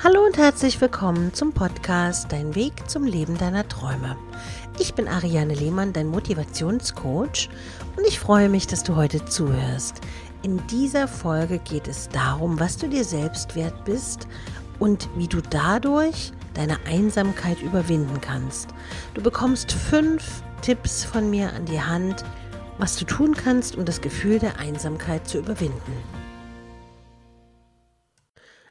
Hallo und herzlich willkommen zum Podcast Dein Weg zum Leben deiner Träume. Ich bin Ariane Lehmann, dein Motivationscoach und ich freue mich, dass du heute zuhörst. In dieser Folge geht es darum, was du dir selbst wert bist und wie du dadurch deine Einsamkeit überwinden kannst. Du bekommst fünf Tipps von mir an die Hand, was du tun kannst, um das Gefühl der Einsamkeit zu überwinden.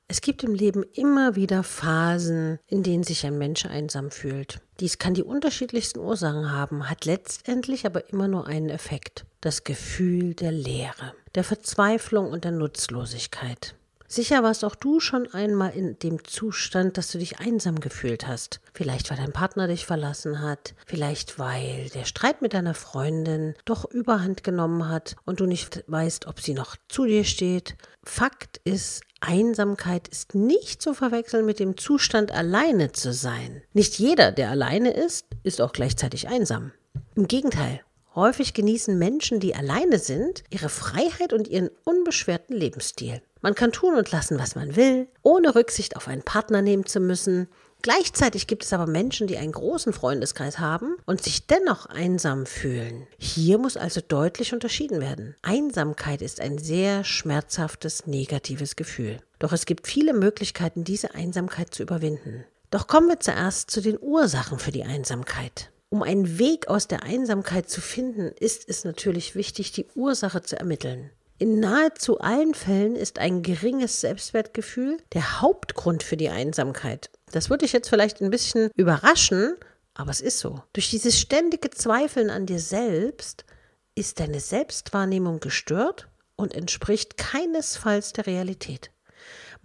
Es gibt im Leben immer wieder Phasen, in denen sich ein Mensch einsam fühlt. Dies kann die unterschiedlichsten Ursachen haben, hat letztendlich aber immer nur einen Effekt. Das Gefühl der Leere, der Verzweiflung und der Nutzlosigkeit. Sicher warst auch du schon einmal in dem Zustand, dass du dich einsam gefühlt hast. Vielleicht weil dein Partner dich verlassen hat, vielleicht weil der Streit mit deiner Freundin doch überhand genommen hat und du nicht weißt, ob sie noch zu dir steht. Fakt ist, Einsamkeit ist nicht zu verwechseln mit dem Zustand, alleine zu sein. Nicht jeder, der alleine ist, ist auch gleichzeitig einsam. Im Gegenteil, häufig genießen Menschen, die alleine sind, ihre Freiheit und ihren unbeschwerten Lebensstil. Man kann tun und lassen, was man will, ohne Rücksicht auf einen Partner nehmen zu müssen. Gleichzeitig gibt es aber Menschen, die einen großen Freundeskreis haben und sich dennoch einsam fühlen. Hier muss also deutlich unterschieden werden. Einsamkeit ist ein sehr schmerzhaftes, negatives Gefühl. Doch es gibt viele Möglichkeiten, diese Einsamkeit zu überwinden. Doch kommen wir zuerst zu den Ursachen für die Einsamkeit. Um einen Weg aus der Einsamkeit zu finden, ist es natürlich wichtig, die Ursache zu ermitteln. In nahezu allen Fällen ist ein geringes Selbstwertgefühl der Hauptgrund für die Einsamkeit. Das würde ich jetzt vielleicht ein bisschen überraschen, aber es ist so. Durch dieses ständige Zweifeln an dir selbst ist deine Selbstwahrnehmung gestört und entspricht keinesfalls der Realität.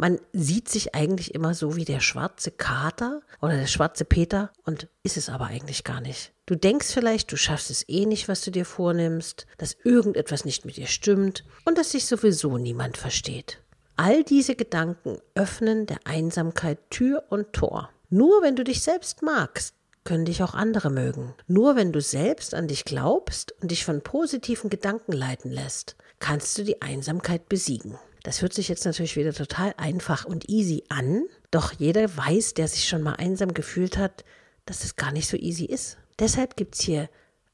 Man sieht sich eigentlich immer so wie der schwarze Kater oder der schwarze Peter und ist es aber eigentlich gar nicht. Du denkst vielleicht, du schaffst es eh nicht, was du dir vornimmst, dass irgendetwas nicht mit dir stimmt und dass sich sowieso niemand versteht. All diese Gedanken öffnen der Einsamkeit Tür und Tor. Nur wenn du dich selbst magst, können dich auch andere mögen. Nur wenn du selbst an dich glaubst und dich von positiven Gedanken leiten lässt, kannst du die Einsamkeit besiegen. Das hört sich jetzt natürlich wieder total einfach und easy an, doch jeder weiß, der sich schon mal einsam gefühlt hat, dass es gar nicht so easy ist. Deshalb gibt es hier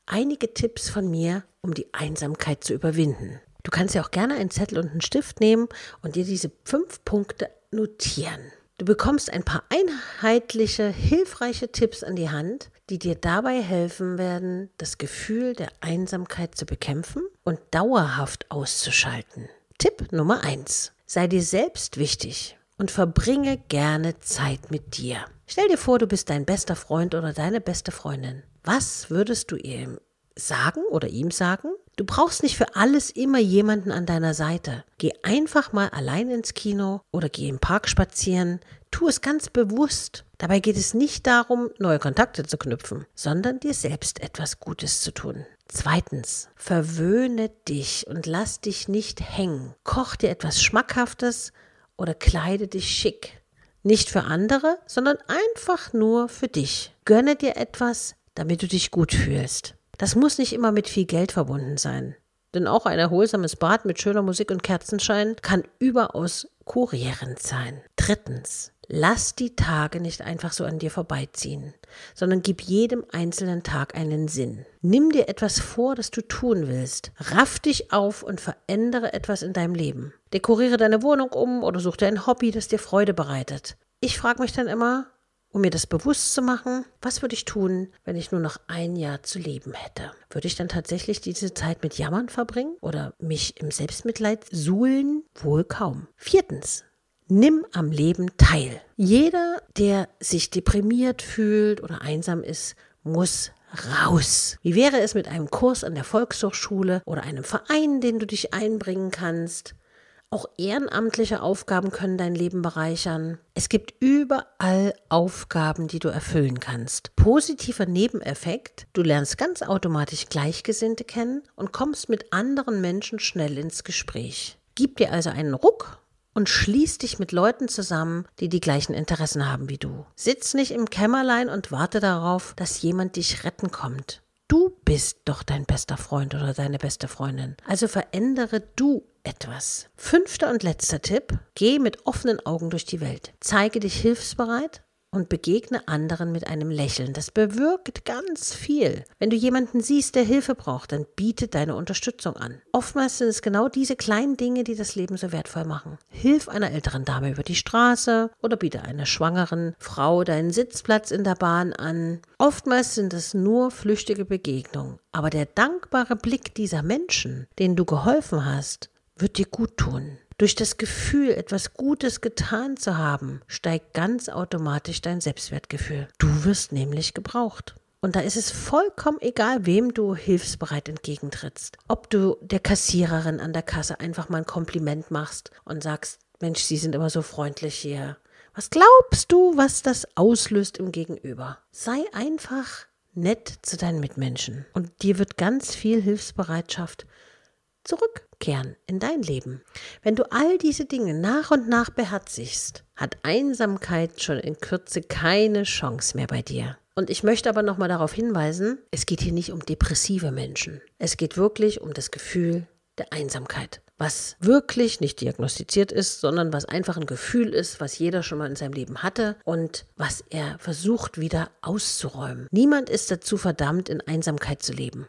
einige Tipps von mir, um die Einsamkeit zu überwinden. Du kannst ja auch gerne einen Zettel und einen Stift nehmen und dir diese fünf Punkte notieren. Du bekommst ein paar einheitliche, hilfreiche Tipps an die Hand, die dir dabei helfen werden, das Gefühl der Einsamkeit zu bekämpfen und dauerhaft auszuschalten. Tipp Nummer 1. Sei dir selbst wichtig und verbringe gerne Zeit mit dir. Stell dir vor, du bist dein bester Freund oder deine beste Freundin. Was würdest du ihm sagen oder ihm sagen? Du brauchst nicht für alles immer jemanden an deiner Seite. Geh einfach mal allein ins Kino oder geh im Park spazieren. Tu es ganz bewusst. Dabei geht es nicht darum, neue Kontakte zu knüpfen, sondern dir selbst etwas Gutes zu tun. Zweitens, verwöhne dich und lass dich nicht hängen. Koch dir etwas Schmackhaftes oder kleide dich schick. Nicht für andere, sondern einfach nur für dich. Gönne dir etwas, damit du dich gut fühlst. Das muss nicht immer mit viel Geld verbunden sein. Denn auch ein erholsames Bad mit schöner Musik und Kerzenschein kann überaus kurierend sein. Drittens, Lass die Tage nicht einfach so an dir vorbeiziehen, sondern gib jedem einzelnen Tag einen Sinn. Nimm dir etwas vor, das du tun willst. Raff dich auf und verändere etwas in deinem Leben. Dekoriere deine Wohnung um oder such dir ein Hobby, das dir Freude bereitet. Ich frage mich dann immer, um mir das bewusst zu machen, was würde ich tun, wenn ich nur noch ein Jahr zu leben hätte? Würde ich dann tatsächlich diese Zeit mit Jammern verbringen oder mich im Selbstmitleid suhlen? Wohl kaum. Viertens, Nimm am Leben teil. Jeder, der sich deprimiert fühlt oder einsam ist, muss raus. Wie wäre es mit einem Kurs an der Volkshochschule oder einem Verein, den du dich einbringen kannst? Auch ehrenamtliche Aufgaben können dein Leben bereichern. Es gibt überall Aufgaben, die du erfüllen kannst. Positiver Nebeneffekt, du lernst ganz automatisch Gleichgesinnte kennen und kommst mit anderen Menschen schnell ins Gespräch. Gib dir also einen Ruck und schließ dich mit Leuten zusammen, die die gleichen Interessen haben wie du. Sitz nicht im Kämmerlein und warte darauf, dass jemand dich retten kommt. Du bist doch dein bester Freund oder deine beste Freundin. Also verändere du etwas. Fünfter und letzter Tipp. Geh mit offenen Augen durch die Welt. Zeige dich hilfsbereit und begegne anderen mit einem Lächeln. Das bewirkt ganz viel. Wenn du jemanden siehst, der Hilfe braucht, dann biete deine Unterstützung an. Oftmals sind es genau diese kleinen Dinge, die das Leben so wertvoll machen. Hilf einer älteren Dame über die Straße oder biete einer schwangeren Frau deinen Sitzplatz in der Bahn an. Oftmals sind es nur flüchtige Begegnungen, aber der dankbare Blick dieser Menschen, denen du geholfen hast, wird dir gut tun. Durch das Gefühl, etwas Gutes getan zu haben, steigt ganz automatisch dein Selbstwertgefühl. Du wirst nämlich gebraucht. Und da ist es vollkommen egal, wem du hilfsbereit entgegentrittst. Ob du der Kassiererin an der Kasse einfach mal ein Kompliment machst und sagst, Mensch, Sie sind immer so freundlich hier. Was glaubst du, was das auslöst im Gegenüber? Sei einfach nett zu deinen Mitmenschen und dir wird ganz viel Hilfsbereitschaft zurückkehren in dein Leben. Wenn du all diese Dinge nach und nach beherzigst, hat Einsamkeit schon in Kürze keine Chance mehr bei dir. Und ich möchte aber nochmal darauf hinweisen, es geht hier nicht um depressive Menschen. Es geht wirklich um das Gefühl der Einsamkeit, was wirklich nicht diagnostiziert ist, sondern was einfach ein Gefühl ist, was jeder schon mal in seinem Leben hatte und was er versucht wieder auszuräumen. Niemand ist dazu verdammt, in Einsamkeit zu leben.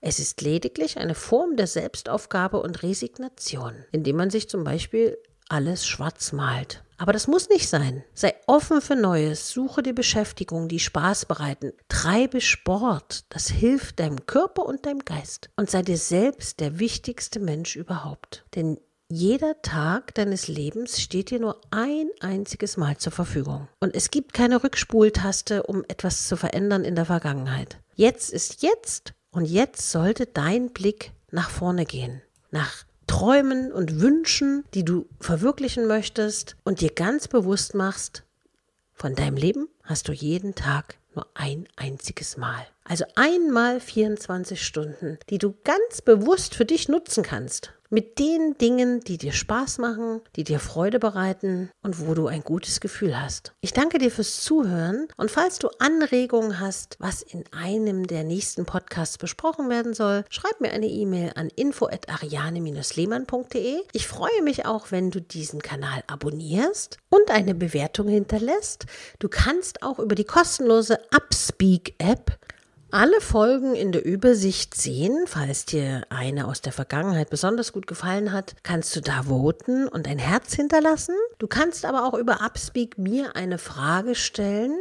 Es ist lediglich eine Form der Selbstaufgabe und Resignation, indem man sich zum Beispiel alles schwarz malt. Aber das muss nicht sein. Sei offen für Neues, suche dir Beschäftigungen, die Spaß bereiten, treibe Sport, das hilft deinem Körper und deinem Geist. Und sei dir selbst der wichtigste Mensch überhaupt. Denn jeder Tag deines Lebens steht dir nur ein einziges Mal zur Verfügung. Und es gibt keine Rückspultaste, um etwas zu verändern in der Vergangenheit. Jetzt ist jetzt und jetzt sollte dein Blick nach vorne gehen, nach Träumen und Wünschen, die du verwirklichen möchtest und dir ganz bewusst machst, von deinem Leben hast du jeden Tag nur ein einziges Mal. Also einmal 24 Stunden, die du ganz bewusst für dich nutzen kannst mit den Dingen, die dir Spaß machen, die dir Freude bereiten und wo du ein gutes Gefühl hast. Ich danke dir fürs Zuhören und falls du Anregungen hast, was in einem der nächsten Podcasts besprochen werden soll, schreib mir eine E-Mail an info@ariane-lehmann.de. Ich freue mich auch, wenn du diesen Kanal abonnierst und eine Bewertung hinterlässt. Du kannst auch über die kostenlose Upspeak App alle Folgen in der Übersicht sehen. Falls dir eine aus der Vergangenheit besonders gut gefallen hat, kannst du da voten und ein Herz hinterlassen. Du kannst aber auch über Upspeak mir eine Frage stellen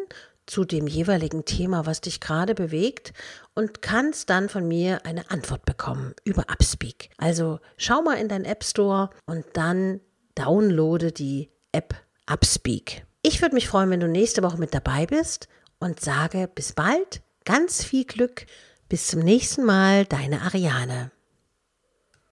zu dem jeweiligen Thema, was dich gerade bewegt und kannst dann von mir eine Antwort bekommen über Upspeak. Also schau mal in deinen App Store und dann downloade die App Upspeak. Ich würde mich freuen, wenn du nächste Woche mit dabei bist und sage bis bald Ganz viel Glück. Bis zum nächsten Mal, deine Ariane.